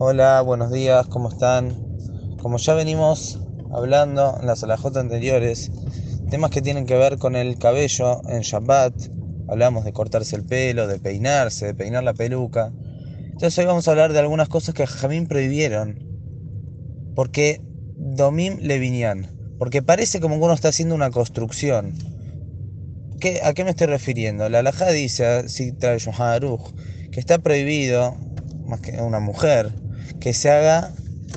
Hola, buenos días, ¿cómo están? Como ya venimos hablando en las alajotas anteriores, temas que tienen que ver con el cabello en Shabbat, hablamos de cortarse el pelo, de peinarse, de peinar la peluca. Entonces hoy vamos a hablar de algunas cosas que Jamín prohibieron. Porque Domim Levinian, porque parece como que uno está haciendo una construcción. ¿Qué, ¿A qué me estoy refiriendo? La alajá dice, que está prohibido, más que una mujer, que se haga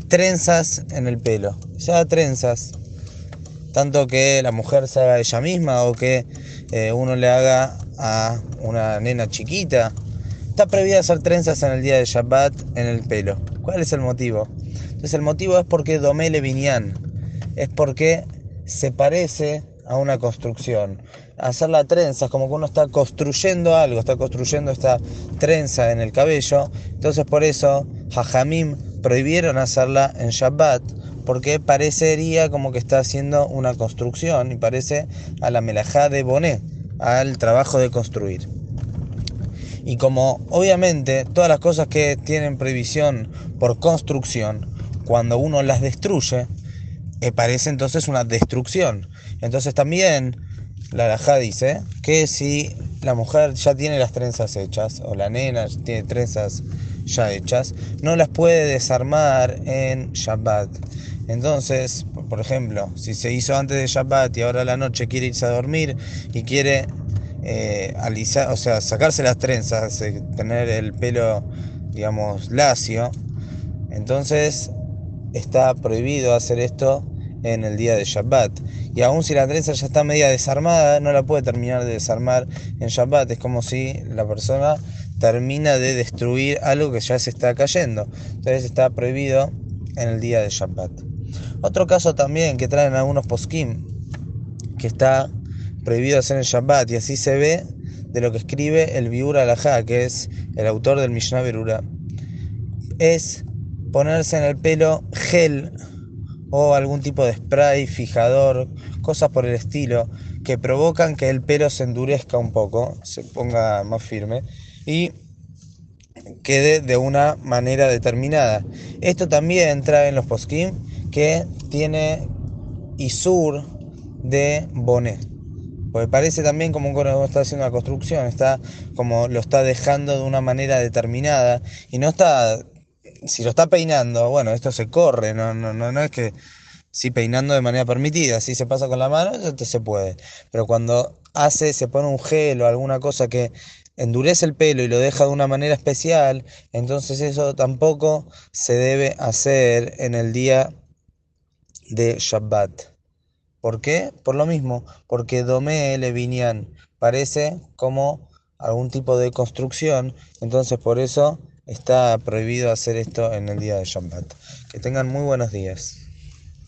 trenzas en el pelo. Se haga trenzas. Tanto que la mujer se haga ella misma o que eh, uno le haga a una nena chiquita. Está prohibido hacer trenzas en el día de Shabbat en el pelo. ¿Cuál es el motivo? Entonces el motivo es porque Domele Binyan. Es porque se parece a una construcción. Hacer la trenza es como que uno está construyendo algo, está construyendo esta trenza en el cabello. Entonces por eso Jajamim prohibieron hacerla en Shabbat porque parecería como que está haciendo una construcción y parece a la melajá de Bonet, al trabajo de construir. Y como obviamente todas las cosas que tienen prohibición por construcción, cuando uno las destruye, eh, parece entonces una destrucción. Entonces también la Alajá dice que si la mujer ya tiene las trenzas hechas, o la nena tiene trenzas ya hechas, no las puede desarmar en Shabbat. Entonces, por ejemplo, si se hizo antes de Shabbat y ahora a la noche quiere irse a dormir y quiere eh, alisar, o sea, sacarse las trenzas, eh, tener el pelo, digamos, lacio, entonces está prohibido hacer esto en el día de Shabbat. Y aún si la trenza ya está media desarmada, no la puede terminar de desarmar en Shabbat. Es como si la persona termina de destruir algo que ya se está cayendo. Entonces está prohibido en el día de Shabbat. Otro caso también que traen algunos poskim, que está prohibido hacer en Shabbat, y así se ve de lo que escribe el Biur Alajá, que es el autor del Mishnah Berura, es ponerse en el pelo gel o algún tipo de spray, fijador, cosas por el estilo, que provocan que el pelo se endurezca un poco, se ponga más firme y quede de una manera determinada. Esto también trae en los poskim que tiene Isur de Bonet. Porque parece también como uno está haciendo una construcción, está como lo está dejando de una manera determinada y no está, si lo está peinando, bueno, esto se corre, no, no, no, no es que si peinando de manera permitida, si se pasa con la mano, esto se puede. Pero cuando hace, se pone un gel o alguna cosa que endurece el pelo y lo deja de una manera especial, entonces eso tampoco se debe hacer en el día de Shabbat. ¿Por qué? Por lo mismo, porque Domé Levinian parece como algún tipo de construcción, entonces por eso está prohibido hacer esto en el día de Shabbat. Que tengan muy buenos días.